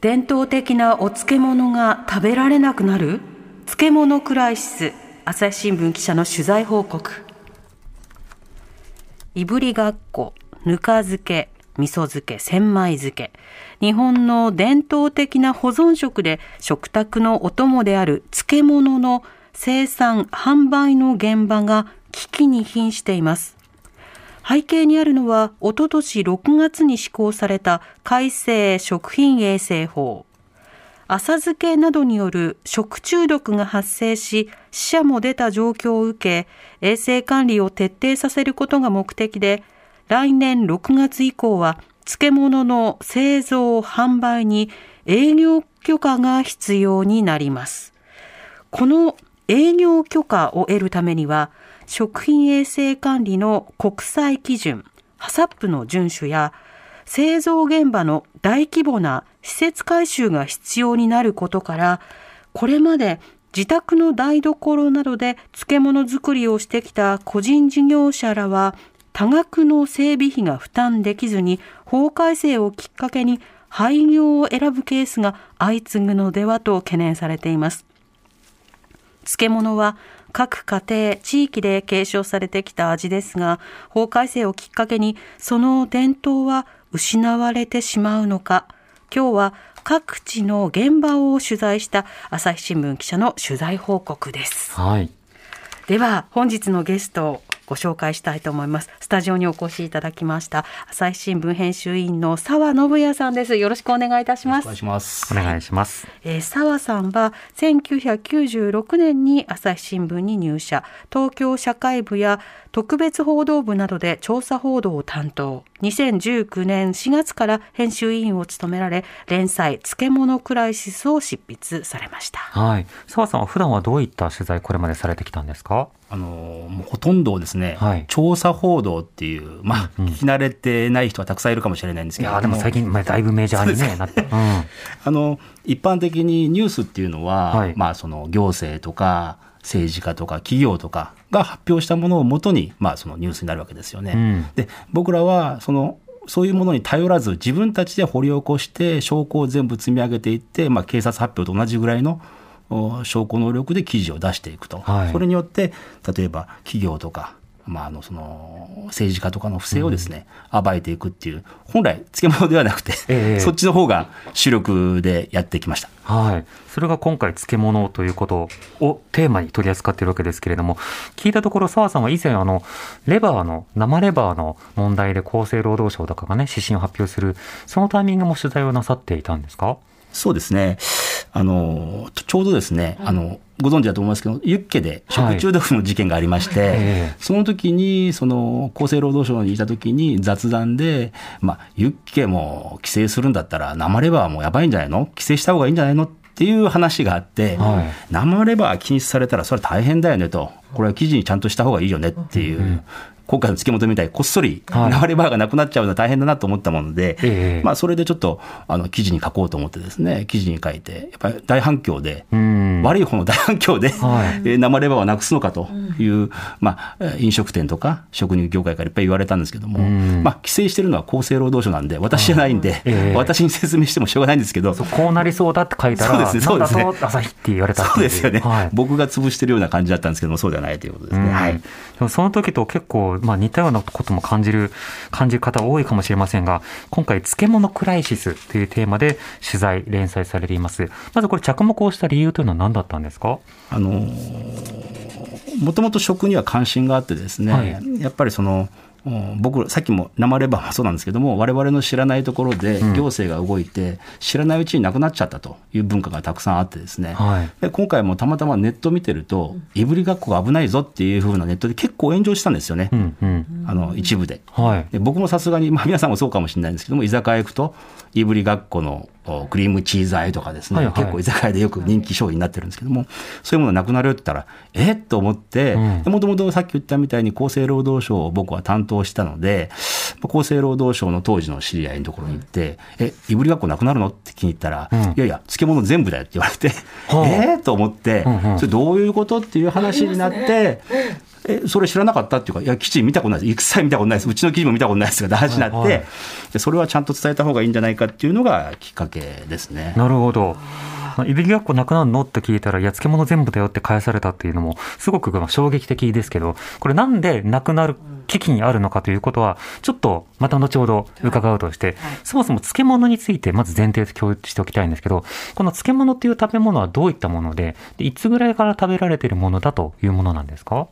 伝統的なお漬物が食べられなくなる？漬物クライシス朝日新聞記者の取材報告。いぶりがっこぬか漬け味噌漬け千枚漬け。日本の伝統的な保存食で食卓のお供である漬物の生産販売の現場が危機に瀕しています。背景にあるのは、おととし6月に施行された改正食品衛生法。浅漬けなどによる食中毒が発生し、死者も出た状況を受け、衛生管理を徹底させることが目的で、来年6月以降は、漬物の製造・販売に営業許可が必要になります。この営業許可を得るためには、食品衛生管理の国際基準、ハサップの遵守や、製造現場の大規模な施設改修が必要になることから、これまで自宅の台所などで漬物作りをしてきた個人事業者らは、多額の整備費が負担できずに、法改正をきっかけに廃業を選ぶケースが相次ぐのではと懸念されています。漬物は各家庭、地域で継承されてきた味ですが、法改正をきっかけにその伝統は失われてしまうのか。今日は各地の現場を取材した朝日新聞記者の取材報告です。はい。では本日のゲストをご紹介したいと思います。スタジオにお越しいただきました朝日新聞編集員の澤信也さんです。よろしくお願いいたしますお願い。します。お願いします。えー澤さんは1996年に朝日新聞に入社東京社会部や特別報道部などで調査報道を担当2019年4月から編集委員を務められ連載「漬物クライシス」を執筆されましたはい。澤さんは普段はどういった取材これまでされてきたんですか？あのもうほとんどをですね、はい調査報道っていう、まあ、うんうん聞き慣れてない人はたくさんいるかもしれないんですけどいや、でも最近、まあ、だいぶメジャーに、ね、なって。うん。あの一般的にニュースっていうのは、はいまあ、その行政とか政治家とか企業とかが発表したものをもとに、まあ、そのニュースになるわけですよね。うん。で僕らはそのそういうものに頼らず自分たちで掘り起こして証拠を全部積み上げていって、まあ、警察発表と同じぐらいのお証拠能力で記事を出していくと、はい。それによって例えば企業とか、まあ、あのその政治家とかの不正をですね、暴いていくっていう本来漬物ではなくて、ええ そっちの方が主力でやってきました。はい。それが今回、漬物ということをテーマに取り扱っているわけですけれども、聞いたところ、澤さんは以前、あの、レバーの、生レバーの問題で厚生労働省とかがね、指針を発表する、そのタイミングも取材をなさっていたんですか？そうですね。あの、ちょうどですね、あの、ご存知だと思いますけど、ユッケで食中毒の事件がありまして、ええ。その時に、その、厚生労働省にいた時に雑談で、まあ、ユッケも規制するんだったら、生レバーもやばいんじゃないの？規制した方がいいんじゃないの？っていう話があって、はい。生レバー禁止されたら、それは大変だよねと、これは記事にちゃんとした方がいいよねっていう、今回の漬物みたいにこっそりはい。生レバーがなくなっちゃうのは大変だなと思ったもので、ええまあ、それでちょっとあの記事に書こうと思ってですね、記事に書いて、やっぱり大反響で、うん。悪い方の大反響で、はい。えー生レバーはなくすのかという、まあ、飲食店とか食肉業界からいっぱい言われたんですけども、うん。まあ、規制してるのは厚生労働省なんで、私じゃないんで、ええ。私に説明してもしょうがないんですけど、そうこうなりそうだって書いたら、そうですねそうですね。朝日って言われたそうですよね、はい。僕が潰してるような感じだったんですけども、そうではないということですね。うん。はい。でもその時と結構、まあ、似たようなことも感じる、感じる方多いかもしれませんが、今回、漬物クライシスというテーマで取材、連載されています。まずこれ、着目をした理由というのは何だったんですか？あのもともと食には関心があってですね、はいやっぱりそのうん僕さっきも生レバーもそうなんですけども我々の知らないところでうん行政が動いて、知らないうちになくなっちゃったという文化がたくさんあってですね、はい。で今回もたまたまネット見てると、いぶりがっこが危ないぞっていうふうなネットで結構炎上したんですよね、うん、うん。あの一部で。はい。で僕もさすがに、まあ、皆さんもそうかもしれないんですけども居酒屋行くといぶりがっこのおクリームチーズあえとかですね、はいはい結構居酒屋でよく人気商品になってるんですけども、そういうものなくなるよって言ったら、えっと思って、うんもともとさっき言ったみたいに厚生労働省を僕は担当したので、厚生労働省の当時の知り合いのところに行って、え、いぶりがっこなくなるの？って聞いたら、うんいやいや、漬物全部だよって言われて、はあ えー？と思って、うんうんそれどういうこと？っていう話になって、え、それ知らなかったっていうか、いや、記事見たことないです。一切見たことないです。うちの記事も見たことないですが、話になって、はいはいでそれはちゃんと伝えた方がいいんじゃないかっていうのがきっかけですね。なるほど。いびきがっこなくなるの？って聞いたら、いや、漬物全部だよって返されたっていうのも、すごくまあ衝撃的ですけど、これなんでなくなる危機にあるのかということは、ちょっとまた後ほど伺うとして、そもそも漬物についてまず前提で共有しておきたいんですけど、この漬物っていう食べ物はどういったもので、でいつぐらいから食べられているものだというものなんですか？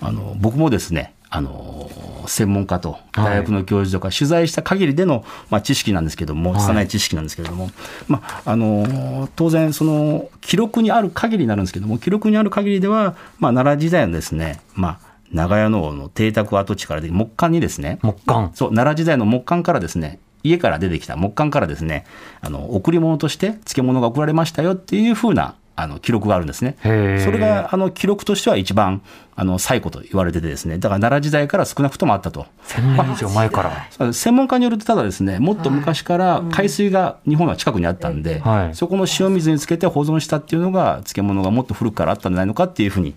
あの僕もですねあの専門家と大学の教授とか取材した限りでの、まあ、知識なんですけども、はい拙い知識なんですけれども、まあ、あの当然その記録にある限りになるんですけども記録にある限りでは、まあ、奈良時代のですね、まあ、長屋の王の邸宅跡地からで木簡にですね木簡。そう奈良時代の木簡からですね家から出てきた木簡からですねあの贈り物として漬物が送られましたよっていうふうなあの記録があるんですね。それがあの記録としては一番あの最古と言われててですね。だから奈良時代から少なくともあったと。1000年以上前から。専門家によるとただですねもっと昔から海水が日本は近くにあったんで、はい。そこの塩水につけて保存したっていうのが漬物がもっと古くからあったんじゃないのかっていうふうに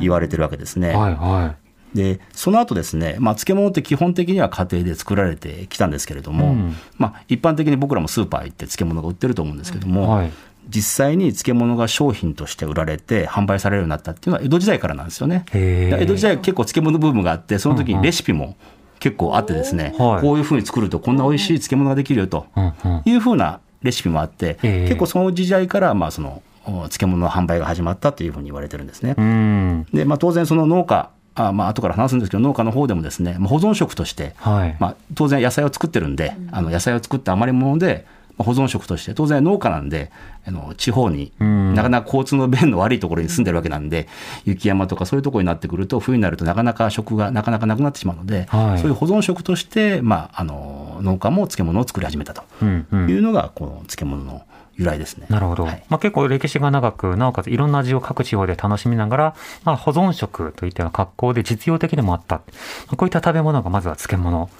言われてるわけですね。はいはでその後ですね、まあ、漬物って基本的には家庭で作られてきたんですけれども、うん。まあ、一般的に僕らもスーパー行って漬物が売ってると思うんですけども、はい実際に漬物が商品として売られて販売されるようになったっていうのは江戸時代からなんですよね。江戸時代は結構漬物ブームがあってその時にレシピも結構あってですね、はいこういうふうに作るとこんな美味しい漬物ができるよとい。うふうなレシピもあって、ええ結構その時代からまあそのお漬物の販売が始まったというふうに言われてるんですね。うん。で、まあ、当然その農家あまあ後から話すんですけど農家の方でもですねまあ保存食として、はい。まあ、当然野菜を作ってるんで、あの野菜を作った余り物で、まあ保存食として当然農家なんであの地方にうんなかなか交通の便の悪いところに住んでるわけなんで雪山とかそういうところになってくると冬になるとなかなか食がなかなかなくなってしまうので、はいそういう保存食として、まあ、あの農家も漬物を作り始めたとうんうんいうのがこの漬物の由来ですね。なるほど。はいまあ、結構歴史が長く、なおかついろんな味を各地方で楽しみながら、まあ、保存食といったような格好で実用的でもあった。まあこういった食べ物がまずは漬物。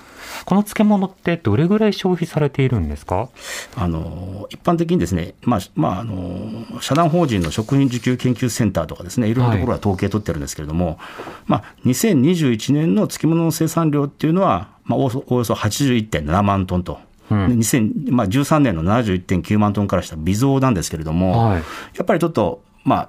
この漬物ってどれぐらい消費されているんですか？あの一般的にですね、まあまあ、あの社団法人の食品需給研究センターとかですねい。ろんなところが統計取ってるんですけれども、まあ、2021年の漬物の生産量っていうのは、まあ、およそおよそ81.7万トンと。うん。で2013年の71.9万トンからした微増なんですけれども、はい。やっぱりちょっと、まあ、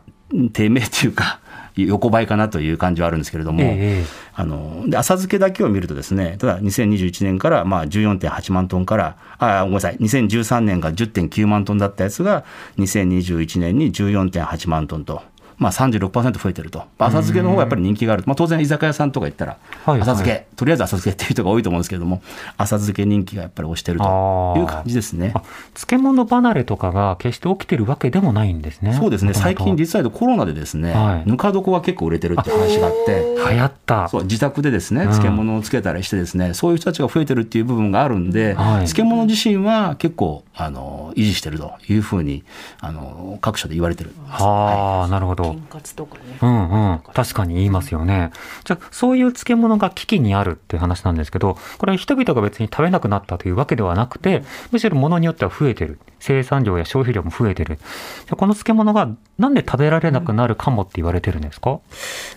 低迷というか、横ばいかなという感じはあるんですけれども、ええあので浅漬けだけを見るとですねただ2021年からまあ14.8万トンからあごめんなさい2013年が10.9万トンだったやつが2021年に14.8万トンと。まあ、36%増えてると、浅漬けの方がやっぱり人気がある、まあ、当然、居酒屋さんとか行ったら、はい浅漬け、とりあえず浅漬けっていう人が多いと思うんですけれども、浅漬け人気がやっぱり押してるという感じですね。あ漬物離れとかが決して起きてるわけでもないんですね。そうですね。最近、実は言うとコロナでですね、はい。ぬか床が結構売れてるって話があって。流行った。そう自宅でですねうん。漬物をつけたりしてですね、そういう人たちが増えてるっていう部分があるんで、はい。漬物自身は結構あの維持してるというふうにあの各所で言われてるんです。はあ、なるほど金。カツとかね。うんうん。確かに言いますよね。じゃあ、そういう漬物が危機にあるっていう話なんですけど、これは人々が別に食べなくなったというわけではなくて、むしろ物によっては増えてる。生産量や消費量も増えてる。じゃあこの漬物がなんで食べられなくなるかもって言われてるんですか、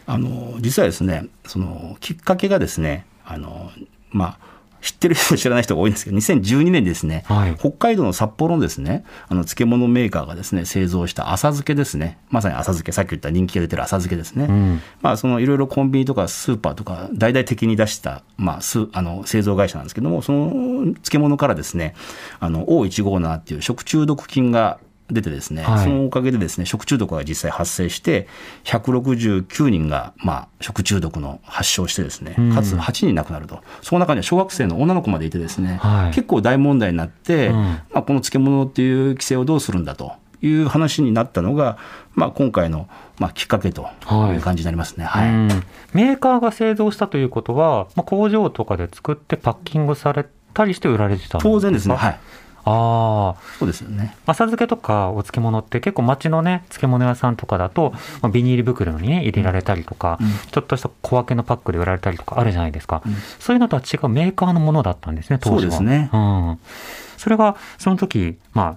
あの実はですねそのきっかけがですねあのまあ知ってる人知らない人が多いんですけど2012年にですね、はい。北海道の札幌のですねあの漬物メーカーがですね製造した浅漬けですね。まさに浅漬けさっき言った人気が出てる浅漬けですね、ん。まあそのいろいろコンビニとかスーパーとか大々的に出した、まあ、すあの製造会社なんですけどもその漬物からですねあの O157 っていう食中毒菌が出てですね、はい。そのおかげでですね食中毒が実際発生して169人が、まあ、食中毒の発症してですねうん。かつ8人亡くなると。その中には小学生の女の子までいてですね、はい。結構大問題になって、うん。まあ、この漬物っていう規制をどうするんだという話になったのが、まあ、今回の、まあ、きっかけという感じになりますね。はい。うん。メーカーが製造したということは、まあ、工場とかで作ってパッキングされたりして売られてたんですか？当然ですね、はい、ああ、そうですよね。浅漬けとかお漬物って結構街のね、漬物屋さんとかだと、まあ、ビニール袋にね、入れられたりとか、うんちょっとした小分けのパックで売られたりとかあるじゃないですか。うんそういうのとは違うメーカーのものだったんですね、当時は。そうですねうん。それが、その時、まあ、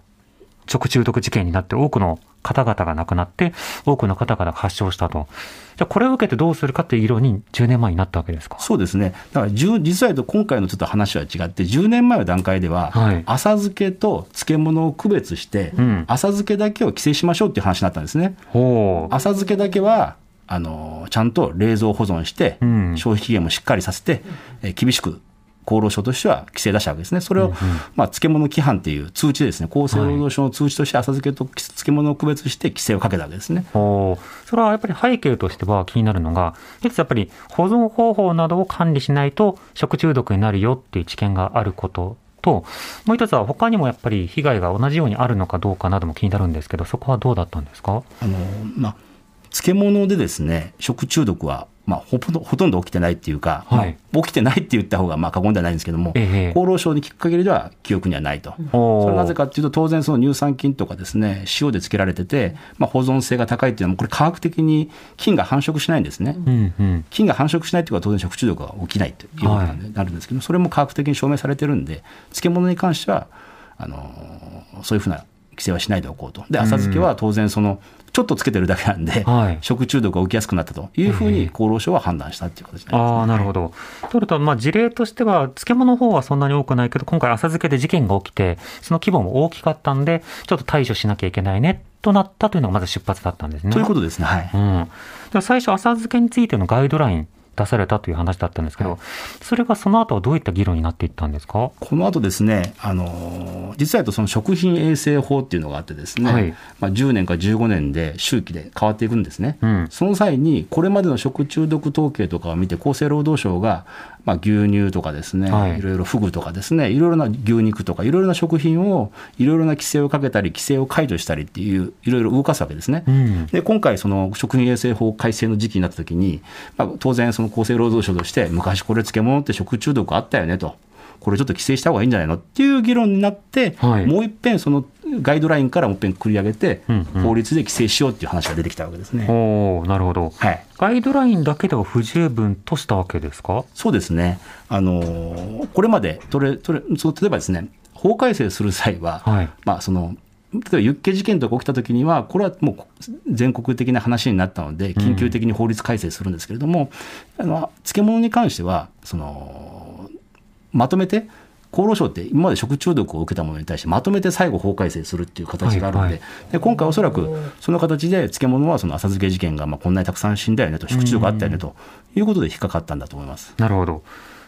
食中毒事件になって多くの方々が亡くなって、多くの方々が発症したと。じゃあこれを受けてどうするかっていう議論に10年前になったわけですか？そうですね。だから10実は言うと今回のちょっと話は違って、10年前の段階では、はい浅漬けと漬物を区別して、うん浅漬けだけを規制しましょうっていう話になったんですね。浅漬けだけはあのちゃんと冷蔵保存して、うん消費期限もしっかりさせて、えー厳しく厚労省としては規制出したわけですね。それを、まあ、漬物規範っていう通知でですね、厚生労働省の通知として浅漬けと漬物を区別して規制をかけたわけですね。おーそれはやっぱり背景としては気になるのが、一つやっぱり保存方法などを管理しないと食中毒になるよっていう知見があることと、もう一つは他にもやっぱり被害が同じようにあるのかどうかなども気になるんですけど、そこはどうだったんですか？あのまあ、漬物でですね食中毒は、まあ、ほとんどほとんど起きてないっていうか、はいまあ起きてないって言った方がまあ過言ではないんですけども、ええ厚労省に聞く限りでは記憶にはないと。それはなぜかっていうと当然その乳酸菌とかですね塩で漬けられてて、まあ、保存性が高いっていうのはこれ科学的に菌が繁殖しないんですね。うんうん。菌が繁殖しないということは当然食中毒が起きないということになるんですけど、それも科学的に証明されてるんで漬物に関してはあのそういうふうな規制はしないでおこうとで浅漬けは当然そのちょっとつけてるだけなんで、はい食中毒が起きやすくなったというふうええに厚労省は判断したっていう形になります、ああ、なるほど。とると、まあ、事例としては、漬物の方はそんなに多くないけど、今回浅漬けで事件が起きて、その規模も大きかったんで、ちょっと対処しなきゃいけないね、となったというのがまず出発だったんですね。ということですねはい。うん、では最初、浅漬けについてのガイドライン出されたという話だったんですけど、それがその後はどういった議論になっていったんですか？この後ですね、あの実はとその食品衛生法っていうのがあってですね、はい。まあ、10年か15年で周期で変わっていくんですね。うん。その際にこれまでの食中毒統計とかを見て厚生労働省が、まあ、牛乳とかですね、はいい、ろいろフグとかですねいろいろな牛肉とかいろいろな食品をいろいろな規制をかけたり規制を解除したりっていういろいろ動かすわけですね。うんで今回その食品衛生法改正の時期になった時に、まあ、当然その厚生労働省として昔これ漬物って食中毒あったよねと。これちょっと規制した方がいいんじゃないのっていう議論になって、はいもう一遍そのガイドラインからもう一遍繰り上げて、うんうん。法律で規制しようっていう話が出てきたわけですね。おーなるほど。はい、ガイドラインだけでは不十分としたわけですか？そうですね、あのーこれまでとれとれそう例えばですね法改正する際は、はい。まあ、その例えばユッケ事件とか起きたときには、これはもう全国的な話になったので、緊急的に法律改正するんですけれども、あの漬物に関してはその、まとめて、厚労省って今まで食中毒を受けたものに対してまとめて最後法改正するっていう形があるので,、はいで今回おそらくその形で漬物はその浅漬け事件がまあこんなにたくさん死んだよねと食中毒あったよねということで引っかかったんだと思います。なるほど。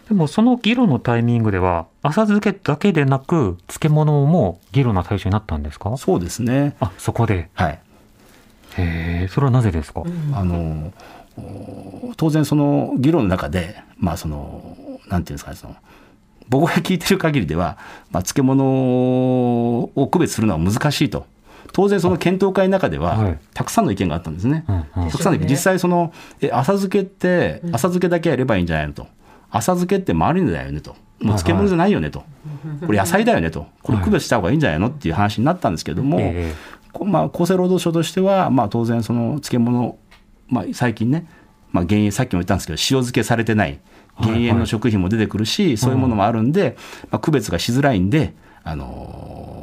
でもその議論のタイミングでは、浅漬けだけでなく、漬物も議論の対象になったんですか？そうですね。あ、そこで。はい。へえ、それはなぜですか、あのお当然その議論の中で、まあそのなんていうんですかねその僕が聞いてる限りでは、まあ、漬物を区別するのは難しいと。当然その検討会の中では、はい。たくさんの意見があったんですね。たくさんの意見。実際そのえ浅漬けって浅漬けだけやればいいんじゃないのと。浅漬けって周りのだよねと。もう漬物じゃないよねと。これ野菜だよねと。これ区別した方がいいんじゃないのっていう話になったんですけども、まあ、厚生労働省としては、まあ、当然その漬物、まあ、最近ね、まあ、減塩さっきも言ったんですけど塩漬けされてない減塩の食品も出てくるし、そういうものもあるんで、まあ、区別がしづらいんで、あのー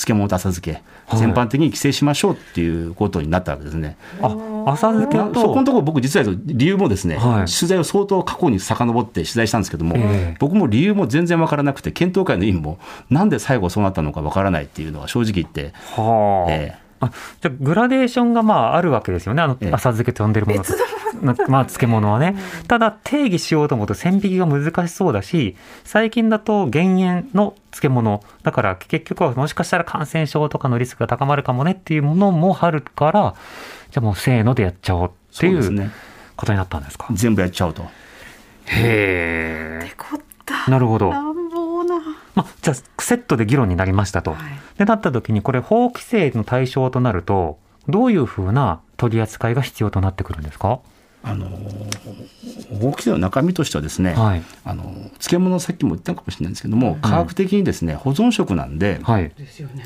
漬物と浅漬け全般的に規制しましょうっていうことになったわけですね。あ、浅漬けまあそこのと、ところ僕実は理由もですね、はい。取材を相当過去に遡って取材したんですけども、ええ。僕も理由も全然わからなくて検討会の委員もなんで最後そうなったのかわからないっていうのは正直言って、はあ。ええあじゃあグラデーションがまああるわけですよね、あのええ浅漬けと呼んでるものと、なまあ、漬物はね。ただ、定義しようと思うと線引きが難しそうだし、最近だと減塩の漬物、だから結局はもしかしたら感染症とかのリスクが高まるかもねっていうものもあるから、じゃあもうせーのでやっちゃおうっていうことになったんですか？全部やっちゃおうと。へえ。こったなるほど。まあ、じゃあ、セットで議論になりましたと。はいで、なった時に、これ、法規制の対象となると、どういうふうな取り扱いが必要となってくるんですか？あの法規制の中身としてはですね、はい。あの漬物さっきも言ったかもしれないんですけども、科学的にですね保存食なんで、はい。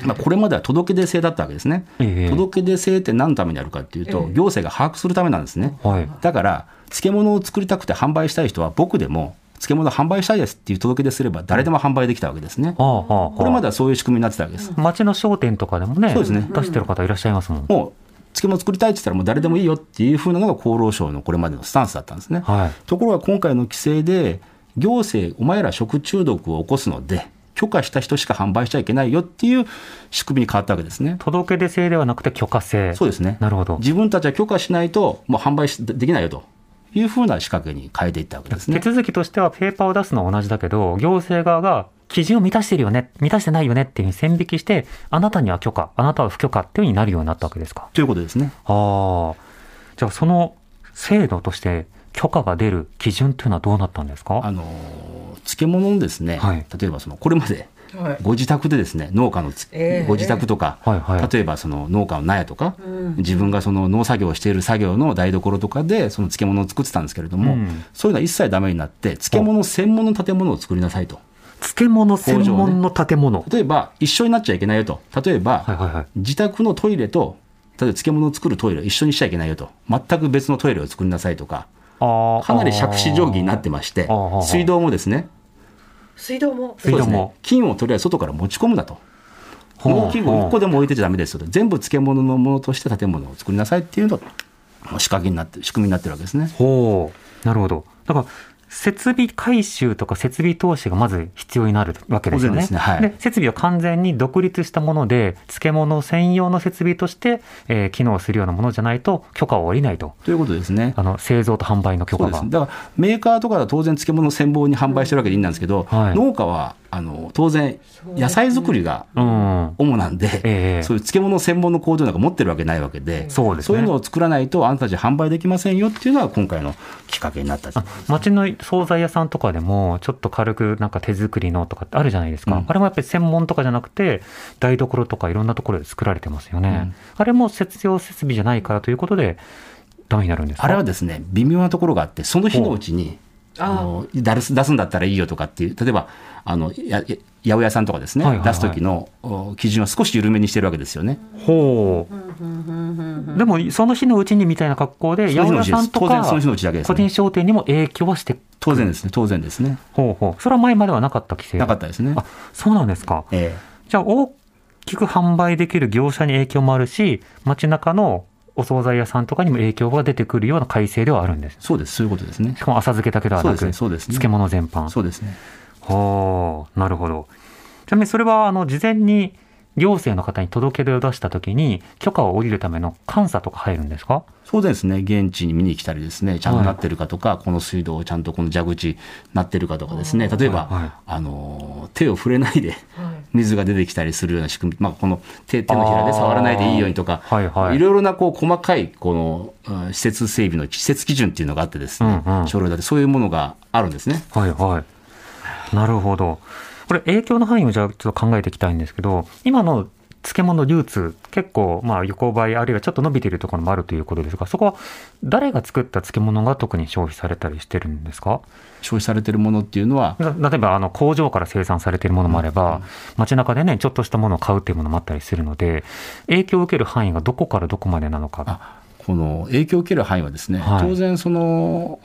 まあ、これまでは届け出制だったわけですね。ええ届け出制って何のためにあるかっていうと、行政が把握するためなんですね。はい。だから漬物を作りたくて販売したい人は僕でも漬物販売したいですっていう届け出すれば誰でも販売できたわけですね。ああ、ああ。これまではそういう仕組みになってたわけです。町の商店とかでもね、そうですね出してる方いらっしゃいますもん。もう漬物作りたいって言ったらもう誰でもいいよっていうふうなのが厚労省のこれまでのスタンスだったんですね。はい。ところが今回の規制で行政お前ら食中毒を起こすので許可した人しか販売しちゃいけないよっていう仕組みに変わったわけですね。届け出制ではなくて許可制。そうですね。なるほど。自分たちは許可しないともう販売しできないよというふうな仕掛けに変えていったわけですね手。続きとしてはペーパーを出すのは同じだけど、行政側が基準を満たしてるよね、満たしてないよねっていうふうに線引きして、あなたには許可、あなたは不許可っていうふうになるようになったわけですか。ということですね。ああ。じゃあその制度として許可が出る基準っていうのはどうなったんですか？あの漬物のですね、はい例えばそのこれまではいご自宅でですね農家のつ、ええ。ご自宅とか、はいはい。例えばその農家の納屋とか、自分がその農作業をしている作業の台所とかでその漬物を作ってたんですけれども、うん。そういうのは一切ダメになって漬物専門の建物を作りなさいと。漬物専門の建物。例えば一緒になっちゃいけないよと。例えば、はいはいはい。自宅のトイレと例えば漬物を作るトイレを一緒にしちゃいけないよと。全く別のトイレを作りなさいとか。かなり杓子定規になってまして水道もですね水道も水道もそうですね金をとりあえず外から持ち込むなと。農機具1個でも置いてちゃダメですよと全部漬物のものとして建物を作りなさいっていうのが仕掛けになってる仕組みになってるわけですね。ほう。なるほど。だから、設備改修とか設備投資がまず必要になるわけですよね。ですねはい設備は完全に独立したもので、漬物専用の設備として、えー機能するようなものじゃないと許可を下りないと。ということですね。あの、製造と販売の許可が。そうですだからメーカーとかは当然漬物専門に販売してるわけでいいんですけど、はい農家はあの当然野菜作りがうん。主なんで、ええそういう漬物専門の工場なんか持ってるわけないわけで、そうですね。いうのを作らないとあなたたち販売できませんよっていうのが今回のきっかけになったあ町の惣菜屋さんとかでも、ちょっと軽くなんか手作りのとかってあるじゃないですか。うん。あれもやっぱり専門とかじゃなくて、台所とかいろんなところで作られてますよね。うん。あれも節用設備じゃないからということで、ダメになるんですか？あれはですね微妙なところがあってその日のうちにあの出す出すんだったらいいよとかっていう例えばあのやや八百屋さんとかですね、はいはいはい出す時のお基準は少し緩めにしてるわけですよね。ほう。でも、その日のうちにみたいな格好で、八百屋さんとか当然その日のうちだけですね個人商店にも影響はして、当然ですね当然ですねほうほう。それは前まではなかった規制なかったですね。あ、そうなんですか。えじゃあ、大きく販売できる業者に影響もあるし、街中のお惣菜屋さんとかにも影響が出てくるような改正ではあるんですえ。そうですそういうことですねし。かも浅漬けだけではなく、そうですねそうですね漬物全般。そうですね。はあ、なるほど。ちなみにそれは、あの、事前に行政の方に届け出を出したときに、許可を下りるための監査とか入るんですか？そうですね。現地に見に来たりですねちゃんとなってるかとか、この水道ちゃんとこの蛇口なってるかとかですね。例えば、はい。はい。あの手を触れないで水が出てきたりするような仕組み、まあ、この手手のひらで触らないでいいようにとかはいはい。ろいろなこう細かいこのうん施設整備の施設基準っていうのがあってですね、うんうん。省令だってそういうものがあるんですね。はいはい。なるほど。これ影響の範囲をじゃあちょっと考えていきたいんですけど、今の漬物流通、結構まあ横ばい、あるいはちょっと伸びているところもあるということですが、そこは誰が作った漬物が特に消費されたりしてるんですか？消費されてるものっていうのは？な例えばあの工場から生産されているものもあれば、街中でね、ちょっとしたものを買うっていうものもあったりするので、影響を受ける範囲がどこからどこまでなのか。あこの影響を受ける範囲はですね、はい。当然その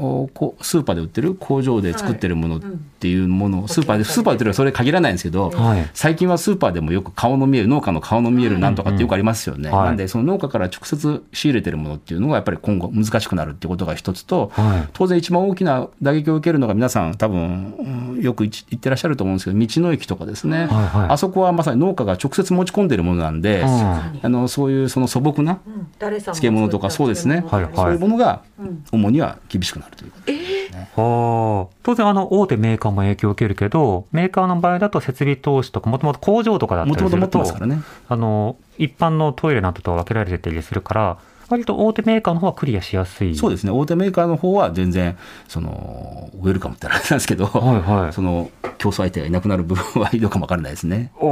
スーパーで売ってる工場で作ってるものっていうものを、スーパーでスーパーで売ってるのはそれ限らないんですけど、はい。最近はスーパーでもよく顔の見える農家の顔の見えるなんとかってよくありますよね、うんはい。なんでその農家から直接仕入れてるものっていうのがやっぱり今後難しくなるっていうことが一つと、はい。当然一番大きな打撃を受けるのが皆さん多分、うんよく言ってらっしゃると思うんですけど道の駅とかですね、はいはい。あそこはまさに農家が直接持ち込んでるものなんで、うんあのそういうその素朴な漬物とかそうですね、はいそういうものが主には厳しくなるということ、はあ、当然あの大手メーカーも影響を受けるけど、メーカーの場合だと設備投資とか、もともと工場とかだったもともと持りすると。あの一般のトイレなどと分けられてたりするから、割と大手メーカーの方はクリアしやすい。そうですね、大手メーカーの方は全然、そのウェルカムってあれなんですけど、はいはいその競争相手がいなくなる部分はいいのかもわからないですね。お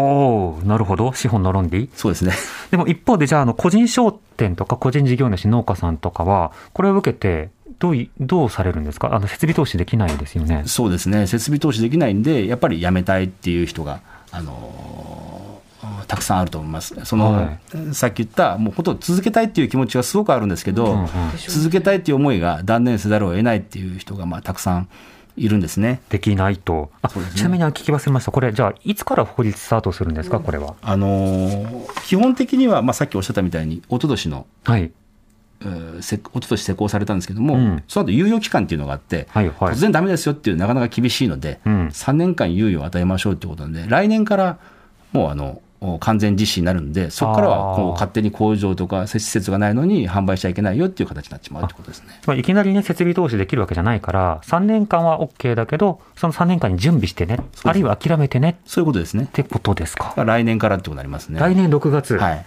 おなるほど。資本の論理。そうですね。でも一方で、じゃあ、あの個人商店とか個人事業主、農家さんとかは、これを受けて、どういどうされるんですか？あの設備投資できないですよね。そうですね、設備投資できないんで、やっぱりやめたいっていう人が、あのーたくさんあると思います。その、はいさっき言った、もう本当続けたいっていう気持ちはすごくあるんですけど、うんうん続けたいっていう思いが断念せざるを得ないっていう人が、まあ、たくさんいるんですね。できないと。あねちなみに聞き忘れました。これ、じゃあ、いつから法律スタートするんですか、これは。あのー基本的には、まあ、さっきおっしゃったみたいに、一昨年の、はい。えーせ一昨年施行されたんですけども、うんその後猶予期間っていうのがあって、はいはい突然ダメですよっていうなかなか厳しいので、うん3年間猶予を与えましょうっていうことなんで、来年からもうあのお完全実施になるんで、そこからはこう勝手に工場とか施設がないのに販売しちゃいけないよっていう形になってしまうってことですね。つまりいきなりね、設備投資できるわけじゃないから、3年間は OK だけど、その3年間に準備してね、あるいは諦めてねそういうことですねっ。てことですか。来年からってことになりますね。来年6月。はい。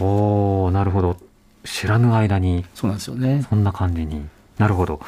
おー、なるほど。知らぬ間に、そうなんですよね。そんな感じになるほど。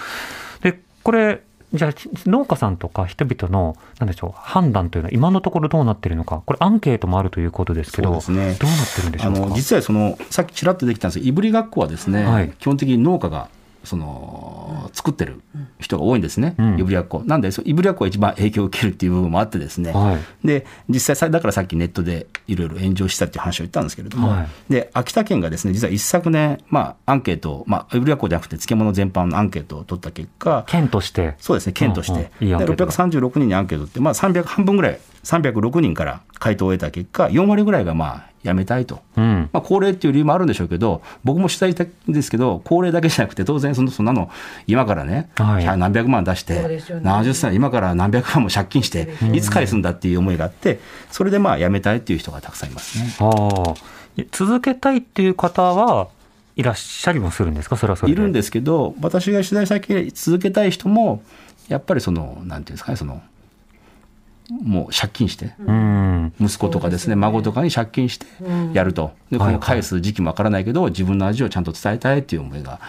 で、これ、じゃあ、農家さんとか人々の、なんでしょう、判断というのは今のところどうなっているのか、これアンケートもあるということですけど、そうですね。どうなってるんでしょうか？あの実はそのさっきちらっとできたんですけどいぶりがっこはですね、はい。基本的に農家がその作ってる人が多いんですね、うん。いぶりがっこ。なんで、そういぶりが一番影響を受けるっていう部分もあってですね、はい。で実際さ、だからさっきネットでいろいろ炎上したっていう話を言ったんですけれども、はい。で秋田県がですね実は一昨年、まあ、アンケートを、まあ、いぶりがっこじゃなくて漬物全般のアンケートを取った結果、県として。そうですね、県として、うんうん。いいで636人にアンケートって、まあ、300半分ぐらい、306人から回答を得た結果、4割ぐらいがまあ辞めたいと。うん。まあ、高齢っていう理由もあるんでしょうけど、僕も取材したんですけど、高齢だけじゃなくて、当然その、そんなの、今からね、はい100何百万出して、ね70歳、今から何百万も借金して、いつ返すんだっていう思いがあって、それでまあ辞めたいっていう人がたくさんいますね。ああ。続けたいっていう方はいらっしゃりもするんですか？それはそれで。いるんですけど、私が取材先で続けたい人も、やっぱりその、なんていうんですかね、その、もう借金して、うん。息子とかですね、孫とかに借金してやると。で、こはいの返す時期もわからないけど、自分の味をちゃんと伝えたいっていう思いが、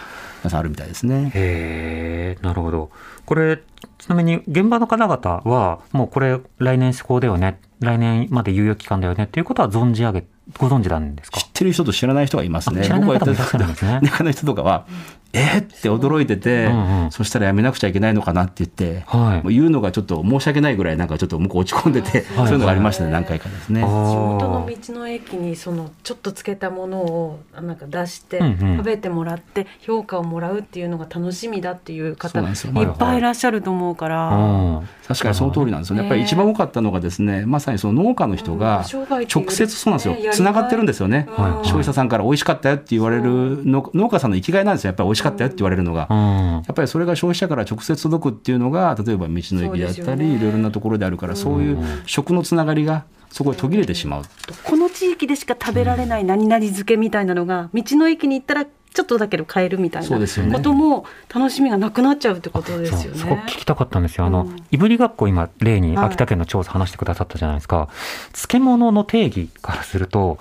皆さんあるみたいですね。へえ、なるほど。これ、ちなみに現場の方々は、もうこれ来年施行だよね、来年まで猶予期間だよねっていうことは存じ上げ、ご存知なんですか？知ってる人と知らない人がいますね。あ知らない方もいらっしゃるんですね中の 人とかは、えーって驚いてて、うんうん。そしたらやめなくちゃいけないのかなって言って、はい。もう言うのがちょっと申し訳ないぐらい、なんかちょっと向こう落ち込んでて、そういうのがありましたね、何回かですね。あ地元ーの道の駅にそのちょっとつけたものをなんか出して食べてもらって評価をもらうっていうのが楽しみだっていう方いなんですよ。っぱいいらっしゃると思うから。うん。確かにその通りなんですよね。やっぱり一番多かったのがですね、まさにその農家の人が直接そうなんですよ。つながってるんですよね。はい消費者さんから美味しかったよって言われるの農家さんの生きがいなんですよ。やっぱりしかったよって言われるのが。うん。やっぱりそれが消費者から直接届くっていうのが例えば道の駅であったり、ねいろいろなところであるから、そういう食のつながりがそこで途切れてしまう。この地域でしか食べられない何々漬けみたいなのが道の駅に行ったらちょっとだけど買えるみたいなことも楽しみがなくなっちゃうってことですよそうそこね。聞きたかったんですよ。あの、うんいぶりがっこ今例にはい秋田県の調査話してくださったじゃないですか。漬物の定義からすると、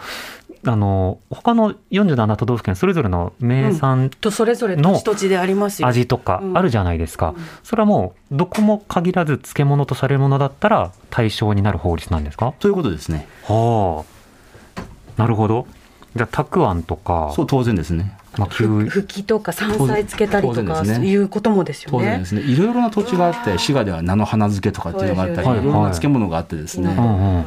あの、他の47都道府県それぞれの名産とそれぞれ土地土地でありますよ。味とかうんあるじゃないですか。それはもう、どこも限らず漬物とされるものだったら対象になる法律なんですか？ということですね。はあ。なるほど。じゃあ、たくあんとか、そう当然ですね。まあ、きゅうふきとか山菜つけたりとかねいうこともですよね当然で。すね。いろいろな土地があって、滋賀では菜の花漬けとかっていうのがあったり、いろいろな漬物があってですね。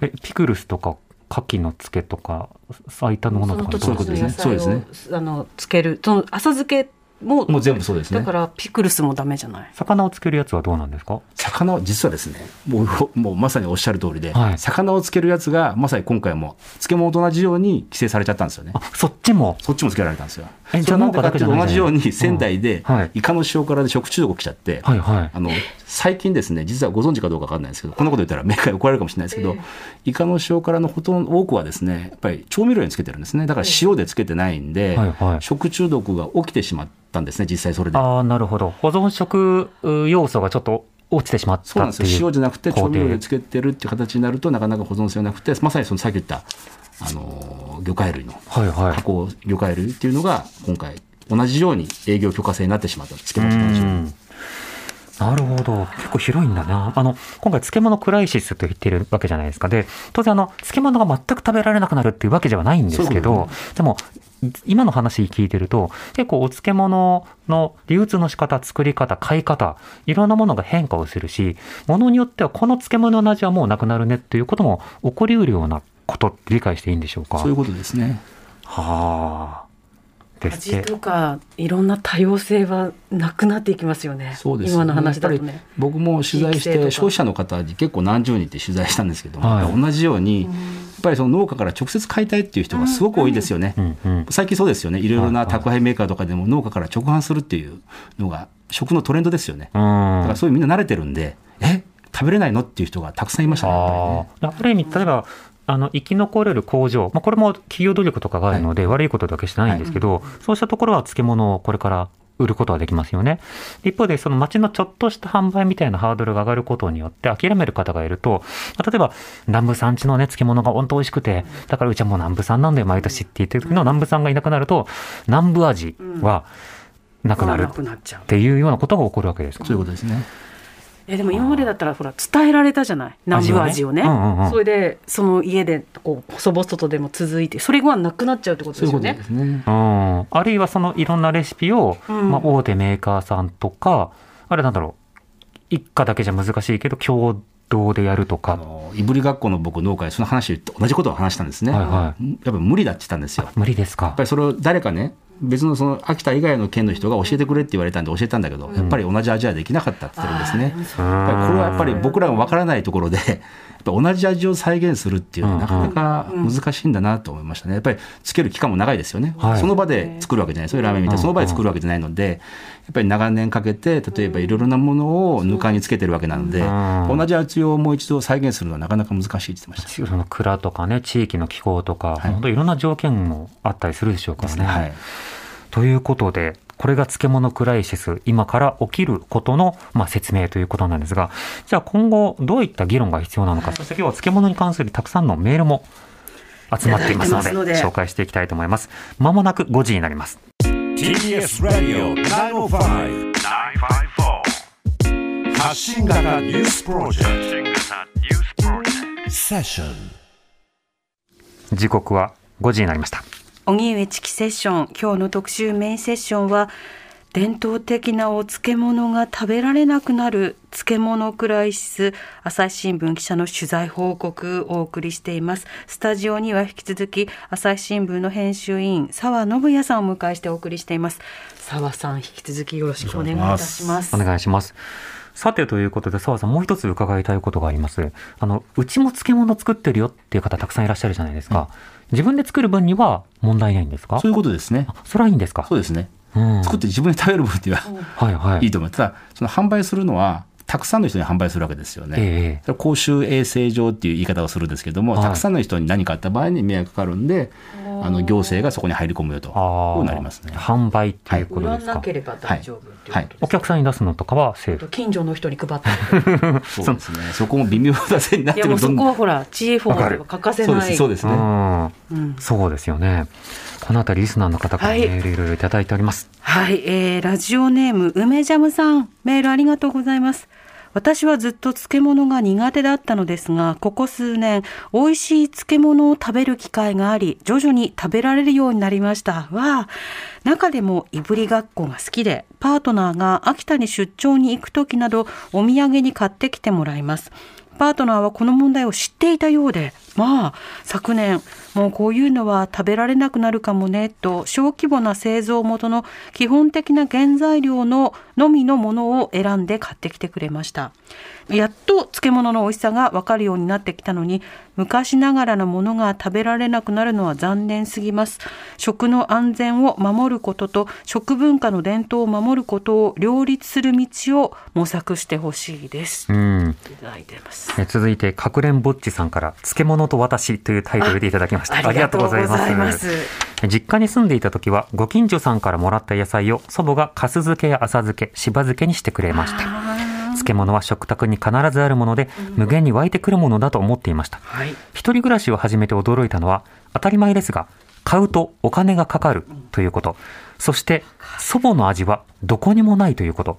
え、ピクルスとか、牡蠣の漬けとか、そういったもそのとか。の土地どういうこと土地の野ですね。あのつける。その浅漬けももう全部そうですね。だからピクルスもダメじゃない？魚をつけるやつはどうなんですか？魚を実はですねもうもうまさにおっしゃる通りで、はい。魚をつけるやつがまさに今回も漬物と同じように規制されちゃったんですよね。あ、そっちも？そっちもつけられたんですよ。えそれなんでかってい。うと同じように仙台でイカの塩辛で食中毒来ちゃって、はいはい。あの最近ですね実はご存知かどうかわかんないですけどこんなこと言ったらメーカーに怒られるかもしれないですけど、イカの塩辛のほとんど多くはですねやっぱり調味料につけてるんですね。だから塩でつけてないんで、はいはい。食中毒が起きてしまったんですね実際それで。ああ、なるほど。保存食う要素がちょっと落ちてしまっそうなんですよ。塩じゃなくて調味料でつけてるっていう形になるとなかなか保存性がなくてまさにそのさっき言ったあの魚介類のはいはい加。工魚介類っていうのが今回同じように営業許可制になってしまった漬物と同じようなるほど。結構広いんだな。あの、今回漬物クライシスと言っているわけじゃないですか。で、当然あの、漬物が全く食べられなくなるっていうわけではないんですけど、でも、今の話聞いてると、結構お漬物の流通の仕方、作り方、買い方、いろんなものが変化をするし、ものによってはこの漬物の味はもうなくなるねっていうことも起こりうるようなこと、理解していいんでしょうか？そういうことですね。はあ。味とかいろんな多様性はなくなっていきますよね。そうです今の話だとね。僕も取材して消費者の方に結構何十人って取材したんですけども、はい同じように、やっぱりその農家から直接買いたいっていう人がすごく多いですよね。うんうん。最近そうですよね。いろいろない宅配メーカーとかでも農家から直販するっていうのが食のトレンドですよね。うん。だからそういうみんな慣れてるんで、え？食べれないの？っていう人がたくさんいましたね。やっぱりねある意味、例えば、あの生き残れる工場、まあ、これも企業努力とかがあるので、悪いことだけしてないんですけど、そうしたところは漬物をこれから売ることはできますよね。一方で、その町のちょっとした販売みたいなハードルが上がることによって諦める方がいると、まあ例えば南部産地のね、漬物が本当美味しくて、だからうちはもう南部産なんだよ、毎年って言ってる時の南部産がいなくなると、南部味はなくなるなっ。ていうようなことが起こるわけですか。そういうことですね。えでも今までだったらほら伝えられたじゃない？南部味をね。味をねうんうんうんそれでその家でこう細々とでも続いてそれがなくなっちゃうってことですよねいうことで。すね。うん、あるいはそのいろんなレシピを、うんまあ、大手メーカーさんとか、あれなんだろう、一家だけじゃ難しいけど、共同でやるとあか、のいぶりがっこの僕農家でその話同じことを話したんですね。はいはやっぱり無理だって言ったんですよ。や無理ですかっぱ。りそれを誰かね別のその秋田以外の県の人が教えてくれって言われたんで教えたんだけど、やっぱり同じ味はできなかったって言ってるんですね。これはやっぱり僕らがわからないところで、やっぱ同じ味を再現するっていうのはなかなか難しいんだなと思いましたね。やっぱりつける期間も長いですよね。はいその場で作るわけじゃない。そういうラーメンみたいなその場で作るわけじゃないので、やっぱり長年かけて、例えばいろいろなものをぬかにつけてるわけなので、うん同じ味をもう一度再現するのはなかなか難しいって言ってました。その蔵とかね、地域の気候とか、はい本当いろんな条件もあったりするでしょうからね。はい。ということで、これが漬物クライシス、今から起きることの、まあ、説明ということなんですが、じゃあ今後どういった議論が必要なのか、そして今日は漬物に関するたくさんのメールも集まっていますので、ので紹介していきたいと思います。まもなく5時になります。TBS ラディオ905-954発信型ニュースプロジェクトセッション時刻は5時になりました。荻上チキセッション今日の特集メインセッションは伝統的なお漬物が食べられなくなる漬物クライシス朝日新聞記者の取材報告をお送りしていますスタジオには引き続き朝日新聞の編集委員澤信也さんをお迎えしてお送りしています澤さん引き続きよろしくお願いいたしますお願いします。さてということで、澤さん、もう一つ伺いたいことがあります。あの、うちも漬物作ってるよっていう方たくさんいらっしゃるじゃないですか。自分で作る分には問題ないんですか？そういうことですね。それはいいんですか？そうですね。うん。作って自分で食べる分にははいはい。いいと思う。ただ、その販売するのは、たくさんの人に販売するわけですよね。ええそれは公衆衛生上っていう言い方をするんですけども、はいたくさんの人に何かあった場合に迷惑かかるんで、あの行政がそこに入り込むよと、あこうあなりますね。販売っていうことですか？なければ大丈夫っていうことはいですお客さんに出すのとかはセーフ。近所の人に配ってそうですね。そこも微妙な線になってくるといやもうそこはほらかるでは欠かせないそうですね。うん。うんそうですよね。このあたりリスナーの方からはいメールいろいろいただいております。はい、えー、ラジオネーム梅ジャムさんメールありがとうございます私はずっと漬物が苦手だったのですがここ数年美味しい漬物を食べる機会があり徐々に食べられるようになりました。わあ中でもいぶりがっこが好きでパートナーが秋田に出張に行く時などお土産に買ってきてもらいます。パートナーはこの問題を知っていたようで、まあ、昨年、もうこういうのは食べられなくなるかもね、と、小規模な製造元の基本的な原材料ののみのものを選んで買ってきてくれました。やっと漬物の美味しさがわかるようになってきたのに、昔ながらのものが食べられなくなるのは残念すぎます。食の安全を守ることと、食文化の伝統を守ることを両立する道を模索してほしいです。うん。いただいてます。え続いて、かくれんぼっちさんから、漬物と私というタイトルでいただきました。ありがとうございます。実家に住んでいた時は、ご近所さんからもらった野菜を祖母が粕漬けや浅漬け、しば漬けにしてくれました。漬物は食卓に必ずあるもので、無限に湧いてくるものだと思っていました。はい。一人暮らしを始めて驚いたのは、当たり前ですが、買うとお金がかかるということ。そして、祖母の味はどこにもないということ。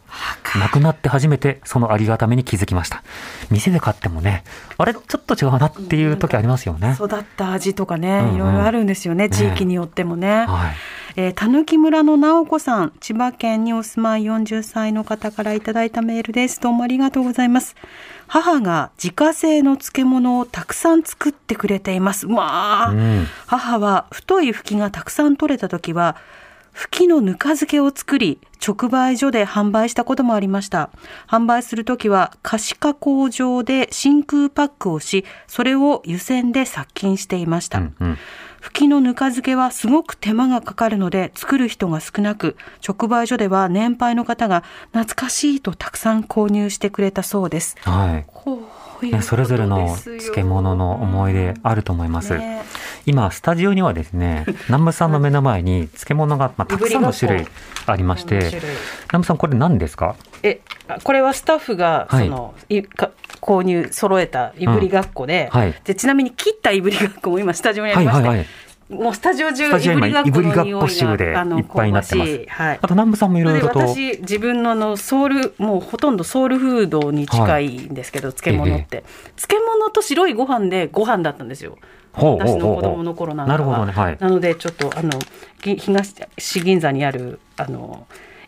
亡くなって初めてそのありがたみに気づきました。店で買ってもね、あれちょっと違うなっていう時ありますよね。育った味とかね、うんうんいろいろあるんですよね、地域によってもね。はい。えー、たぬき村の直子さん、千葉県にお住まい40歳の方からいただいたメールです。どうもありがとうございます。母が自家製の漬物をたくさん作ってくれています。うわあ、うん母は太い吹きがたくさん取れた時は、吹きのぬか漬けを作り、直売所で販売したこともありました。販売するときは、菓子加工場で真空パックをし、それを湯煎で殺菌していました。うんうん。吹きのぬか漬けはすごく手間がかかるので作る人が少なく直売所では年配の方が懐かしいとたくさん購入してくれたそうです。はい。それぞれの漬物の思い出あると思います。ね。今、スタジオにはですね、南部さんの目の前に漬物が、まあ、たくさんの種類ありまして、南部さん、これ何ですか？えあこれはスタッフがはい。その、いか購入揃えたいぶりがっこで,、うんはい。でちなみに切ったいぶりがっこも今スタジオにあはいりまして、はいはい。もうスタジオ中スタジオ今いぶりがっこ臭でがあのいっぱいになってます。はい。あと南部さんもいろいろと。私自分のあのソウルもうほとんどソウルフードに近いんですけど、漬物って、漬物と白いご飯でご飯だったんですよ。私の子供の頃なんかは。なるほどね。はい。なのでちょっとあのぎ東市銀座にあるあの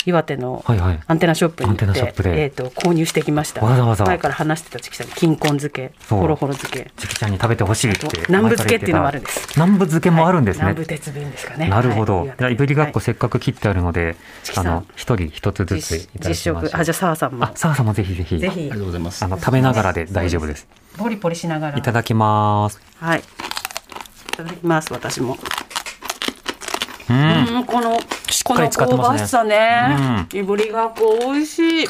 岩手のはいはい。アンテナショップに行って、ップで。えー、と購入してきました。わざわざ。前から話してたチキさんに金婚漬けそう。ホロホロ漬け。ちきちゃんに食べてほしいって。南部漬けっていうのもあるんです。南部漬けもあるんですね。はい。南部鉄分ですかね。なるほど。はい。ぶりがっこはい。せっかく切ってあるので、チキさん。あの、一人一つずついただ実きましょう。食。あじゃあ澤さんも。あ、澤さんもぜひぜひ。ぜひ。ありがとうございます。あの、食べながらで大丈夫です。ポリポリしながら。いただきます。はい。いただきます私もうん。うんこのしっこのかり使ってますね。香ばしさね。いぶりがっこ美味しい。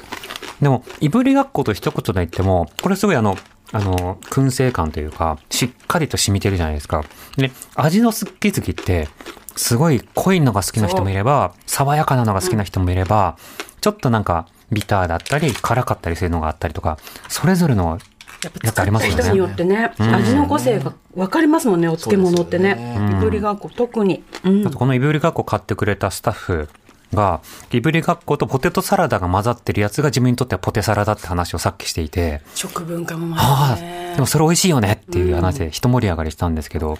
でも、いぶりがっこと一言で言っても、これすごいあの、あの、燻製感というか、しっかりと染みてるじゃないですか。で、味の好き好きって、すごい濃いのが好きな人もいれば、爽やかなのが好きな人もいれば、ちょっとなんか、ビターだったり、辛かったりするのがあったりとか、それぞれの、やっぱありますよね。人によってね、うん。味の個性が分かりますもんねお漬物ってね。うんいぶりがっこ特に、うん。このいぶりがっこ買ってくれたスタッフが、いぶりがっことポテトサラダが混ざってるやつが自分にとってはポテサラだって話をさっきしていて、食文化もまああ、でもそれ美味しいよねっていう話で一盛り上がりしたんですけど、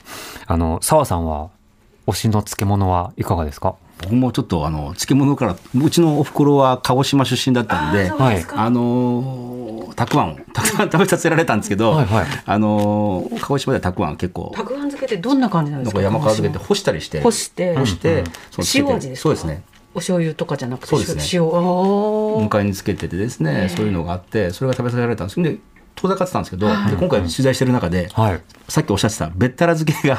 あの、澤さんは、推しの漬物はいかがですか？僕もちょっとあの漬物からうちのお袋は鹿児島出身だったんではい。あのーたくあんをたくさん食べさせられたんですけど、はいはい。あのー鹿児島ではたくあん結構たくあん漬けってどんな感じなんですか？なんか山川漬けって干したりして干して干して、塩味ですか？そうですね。お醤油とかじゃなくてね。塩あー。迎えにつけててですね、そういうのがあってそれが食べさせられたんです。で遠ざかってたんですけど、で今回取材してる中で、はい。さっきおっしゃってたべったら漬け。が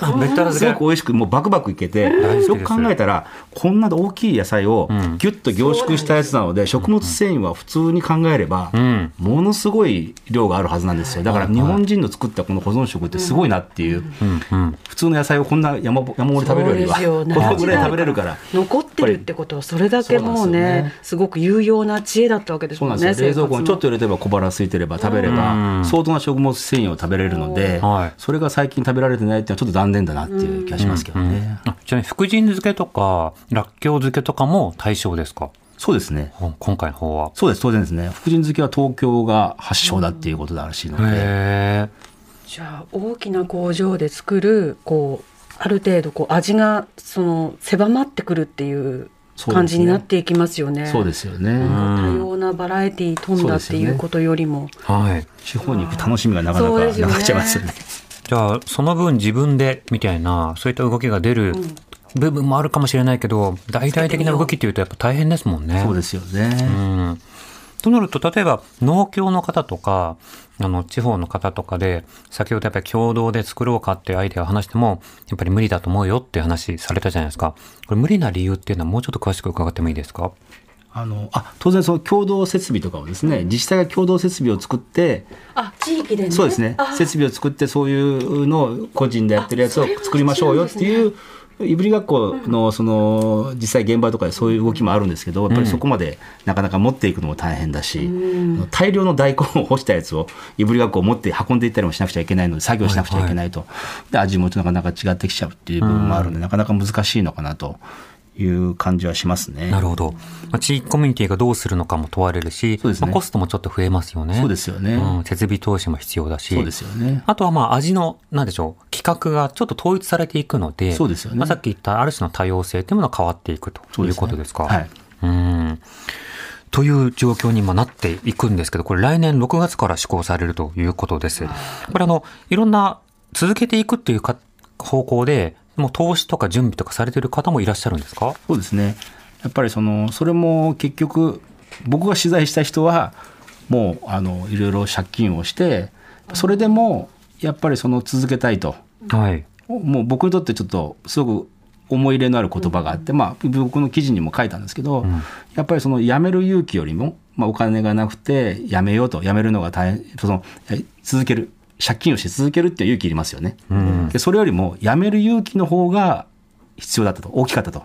すごく美味しくもうバクバクいけてよく考えたらこんな大きい野菜をん。ギュッと凝縮したやつなので食物繊維は普通に考えればうん。ものすごい量があるはずなんですよ。だから日本人の作ったこの保存食ってすごいなっていううん。うん。普通の野菜をこんな山ぼ山盛り食べるよりはそうですよこのぐらい食べれるから残ってるってことはそれだけもうねね。すごく有用な知恵だったわけですもんんですよ。冷蔵庫にちょっと生入れてれば小腹空いてれば食べれうばん相当な食物繊維を食べれるのではい。それが最近食べられてないっていうのはちょっと残念だなっていう気がしますけどね。あちなみに、福神漬けとか、らっきょう漬けとかも対象ですか？そうですね。今回の方は。そうです当然ですね。福神漬けは東京が発祥だっていうことらしいので、へえ。じゃあ大きな工場で作るこうある程度こう味がその狭まってくるっていう感じになっていきますよね。そうですよね、多様なバラエティー飛んだっていうことよりも、はい。地方に行く楽しみがなかなかなくなっちゃいますよねじゃあ、その分自分で、みたいな、そういった動きが出る部分もあるかもしれないけど、大々的な動きっていうとやっぱ大変ですもんね。そうですよね、うん。となると、例えば農協の方とか、あの、地方の方とかで、先ほどやっぱり共同で作ろうかっていうアイデアを話しても、やっぱり無理だと思うよっていう話されたじゃないですか。これ無理な理由っていうのはもうちょっと詳しく伺ってもいいですか？あのあ当然その共同設備とかをですね自治体が共同設備を作ってあ地域でね？そうですね。あ設備を作ってそういうのを個人でやってるやつを作りましょうよっていういぶりがっこのその実際現場とかでそういう動きもあるんですけどやっぱりそこまでなかなか持っていくのも大変だし、大量の大根を干したやつをいぶりがっこを持って運んでいったりもしなくちゃいけないので作業しなくちゃいけないと、で味もなかなか違ってきちゃうっていう部分もあるので、なかなか難しいのかなと。いいう感じはしますね。なるほど。まあ、地域コミュニティがどうするのかも問われるし、そうですねまあ、コストもちょっと増えますよね。そうですよねうん、設備投資も必要だし。そうですよね。あとはまあ味の、なんでしょう、企画がちょっと統一されていくので、そうですよねまあ、さっき言ったある種の多様性というものが変わっていくということですか？はい。うんという状況に今なっていくんですけど、これ来年6月から施行されるということです。これあの、いろんな続けていくっていうか方向で、もう投資とか準備とかされている方もいらっしゃるんですか？そうですね。やっぱりその、それも結局、僕が取材した人は、もう、あの、いろいろ借金をして、それでも、やっぱりその続けたいと。はい。もう僕にとってちょっと、すごく思い入れのある言葉があって、まあ、僕の記事にも書いたんですけど、やっぱりその辞める勇気よりも、まあ、お金がなくて辞めようと、辞めるのが大変、その、え続ける、借金をして続けるっていう勇気いりますよね。でそれよりも、辞める勇気の方が必要だったと、大きかったと。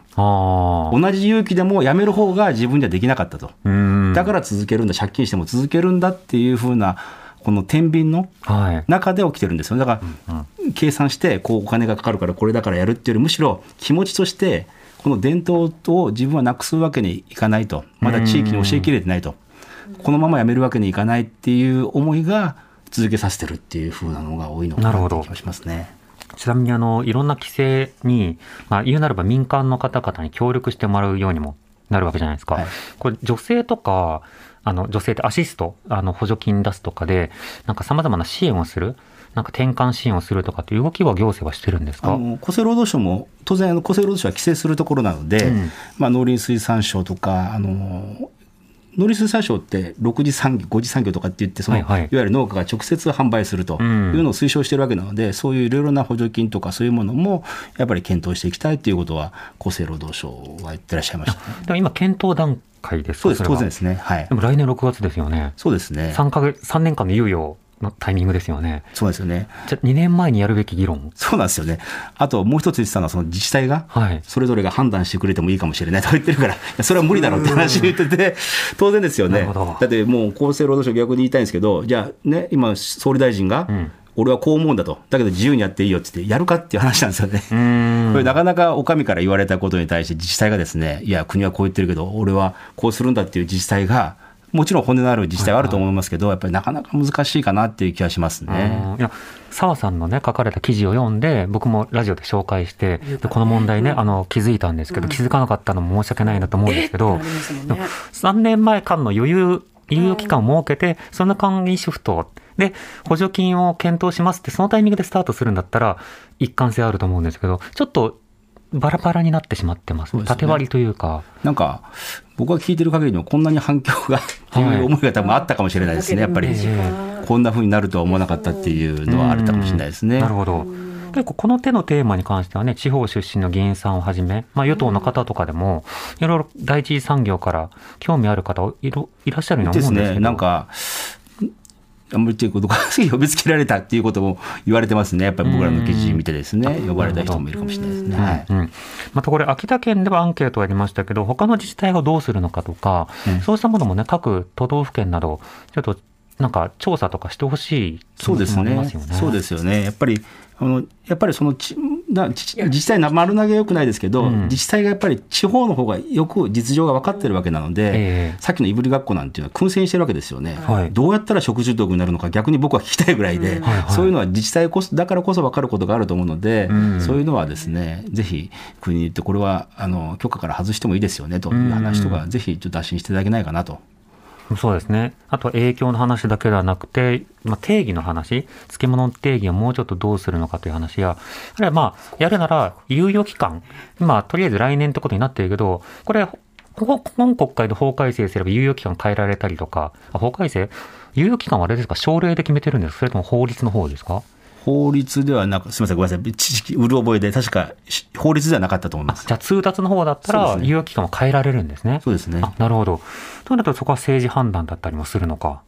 同じ勇気でも辞める方が自分じゃできなかったと。うん。だから続けるんだ、借金しても続けるんだっていうふうな、この天秤のはい。中で起きてるんですよ。だから、計算して、こう、お金がかかるから、これだからやるっていうより、むしろ気持ちとして、この伝統を自分はなくすわけにいかないと。まだ地域に教えきれてないと。このままやめるわけにいかないっていう思いが続けさせてるっていうふうなのが多いのかななるほど気がしますね。ちなみにあの、いろんな規制に、まあ、言うならば民間の方々に協力してもらうようにもなるわけじゃないですか。はいこれ、女性とか、あの、女性ってアシスト、あの、補助金出すとかで、なんか様々な支援をする、なんか転換支援をするとかっていう動きは行政はしてるんですか？あの厚生労働省も当然あの厚生労働省は規制するところなので、うん。まあ、農林水産省とかあの農林水産省って6次産業5次産業とかって言ってその、はいはい。いわゆる農家が直接販売するとうん。いうのを推奨してるわけなので、そういういろいろな補助金とかそういうものもやっぱり検討していきたいということは厚生労働省は言ってらっしゃいました。ね。でも今、検討段階ですか？そうです当然ですね。はい。でも来年6月ですよね。そうですね。3ヶ月、3年間の猶予のタイミングですよね。そうですよねじゃ2年前にやるべき議論？そうなんですよねあともう一つ言ってたのはその自治体がはい。それぞれが判断してくれてもいいかもしれないとか言ってるから、それは無理だろうって話言ってて、当然ですよね。だってもう厚生労働省逆に言いたいんですけど、じゃあね、今、総理大臣が、ん俺はこう思うんだと、だけど自由にやっていいよって言って、やるかっていう話なんですよね。これなかなかお上から言われたことに対して自治体がですね、いや、国はこう言ってるけど、俺はこうするんだっていう自治体が、もちろん骨のある自治体はあると思いますけど、やっぱりなかなか難しいかなっていう気がしますね。うんいや澤さんのね書かれた記事を読んで僕もラジオで紹介してでこの問題ねあの気づいたんですけど、気づかなかったのも申し訳ないなと思うんですけど、ねでも3年前間の余裕猶予期間を設けてその間にシフトで補助金を検討しますってそのタイミングでスタートするんだったら一貫性あると思うんですけどちょっとバラバラになってしまってますね縦割りというかなんか、僕が聞いてる限りでもこんなに反響がっていう思いが多分あったかもしれないですね、やっぱり。えこんな風になるとは思わなかったっていうのはあるかもしれないですね。なるほど。結構この手のテーマに関してはね、地方出身の議員さんをはじめ、まあ与党の方とかでも、いろいろ第一次産業から興味ある方いろいらっしゃるようにですね、思うんですけど。なんか、あんまり言っていいことが 呼びつけられたっていうことも言われてますね、やっぱり僕らの記事見てですね、呼ばれた人もいるかもしれないですね。はい。うん、またこれ、秋田県ではアンケートありましたけど、他の自治体がどうするのかとか、そうしたものもね、各都道府県など、ちょっとなんか調査とかしてほしい気持ちそうですね。そうですよね。やっぱり、あのやっぱりそのちな自自治体な丸投げはよくないですけど、うん。自治体がやっぱり地方の方がよく実情が分かってるわけなので、ええ。さっきのいぶりがっこなんていうのは燻製してるわけですよね、はい。どうやったら食中毒になるのか逆に僕は聞きたいぐらいで、はいはい。そういうのは自治体こそだからこそ分かることがあると思うので、うん。そういうのはですねぜひ国に言ってこれはあの許可から外してもいいですよねという話とか、ぜひちょっと発信していただけないかなと。そうですね。あと影響の話だけではなくて、まあ、定義の話、漬物の定義をもうちょっとどうするのかという話や、あるいはまあ、やるなら猶予期間、ま、とりあえず来年ってことになってるけど、これ、ここ今国会で法改正すれば猶予期間変えられたりとか、法改正？猶予期間はあれですか、省令で決めてるんですか？それとも法律の方ですか？法律ではなく、すみません、ごめんなさい、知識、うる覚えで、確かし法律ではなかったと思います。じゃあ通達の方だったら、猶予期間は変えられるんですね。そうですねあ、なるほど。となるとそこは政治判断だったりもするのか。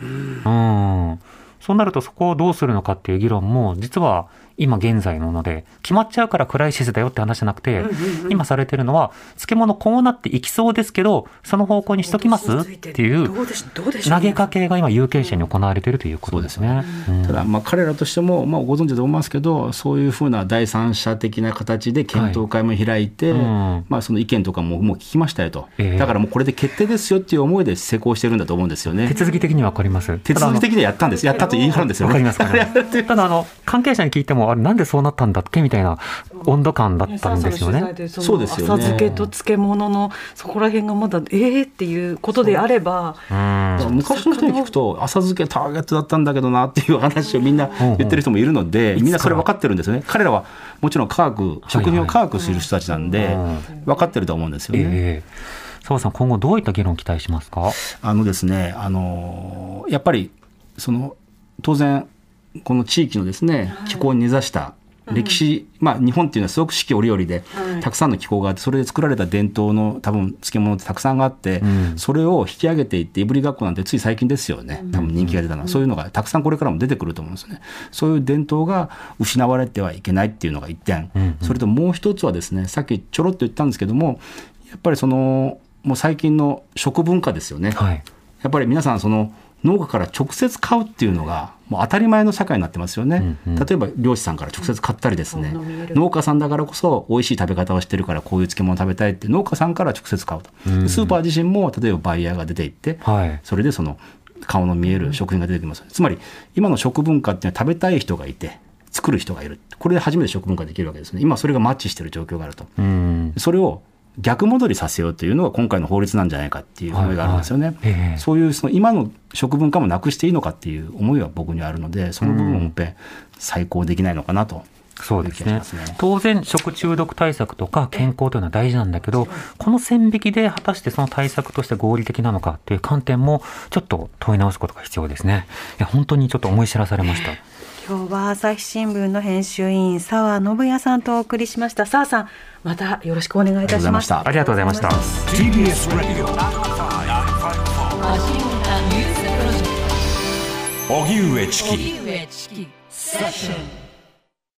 うん。そうなるとそこをどうするのかっていう議論も、実は今現在のもので決まっちゃうからクライシスだよって話じゃなくて、今されてるのは漬物こうなっていきそうですけどその方向にしときますっていうどうでしどうでしょう？投げかけが今有権者に行われているということですね。うんただ、まあ、彼らとしても、まあ、ご存知だと思いますけど、そういうふうな第三者的な形で検討会も開いて、はいうんまあ、その意見とかももう聞きましたよと、ええだからもうこれで決定ですよっていう思いで施行してるんだと思うんですよね手。続き的にはわかります。手続き的にはやったんです、やったと言い張るんですよね。わかります。わかります ただあの関係者に聞いてもあれなんでそうなったんだっけみたいな温度感だったんですよね。そそうですよね。浅漬けと漬物のそこら辺がまだえーっていうことであればうん。昔の人に聞くと、浅漬けターゲットだったんだけどなっていう話をみんな言ってる人もいるので、みんなそれ分かってるんですよね。彼らはもちろん科学、食品を科学する人たちなんで、分かってると思うんですよね。ええ澤さん今後どういった議論を期待しますか？あのですね、あのやっぱりその当然この地域のですね気候に根ざした歴史、まあ日本っていうのはすごく四季折々で、たくさんの気候があってそれで作られた伝統の多分漬物ってたくさんあって、ん。それを引き上げていっていぶりがっこなんてつい最近ですよね。多分人気が出たのは、そういうのがたくさんこれからも出てくると思うんですよね。そういう伝統が失われてはいけないっていうのが一点、うんうん。それともう一つはですねさっきちょろっと言ったんですけどもやっぱりそのもう最近の食文化ですよね、はい。やっぱり皆さんその農家から直接買うっていうのがもう当たり前の社会になってますよね、うんうん。例えば漁師さんから直接買ったりですね、そう飲める。農家さんだからこそ美味しい食べ方をしてるからこういう漬物食べたいって農家さんから直接買うと、うんスーパー自身も例えばバイヤーが出ていって、はい。それでその顔の見える食品が出てきます、つまり今の食文化っていうのは食べたい人がいて作る人がいる。これで初めて食文化できるわけですね。今それがマッチしてる状況があると。うん。それを逆戻りさせようというのが今回の法律なんじゃないかっていう思いがあるんですよね。はいはいええ。そういうその今の食文化もなくしていいのかっていう思いは僕にはあるのでその部分をもっぺん再考できないのかなと。そうですね。ね当然食中毒対策とか健康というのは大事なんだけどこの線引きで果たしてその対策として合理的なのかっていう観点もちょっと問い直すことが必要ですね。いや本当にちょっと思い知らされました今日は朝日新聞の編集委員澤信也さんとお送りしました。澤さんまたよろしくお願いいたします。ありがとうございました。ありがとうございました。TBS 上チキ荻上チキセッション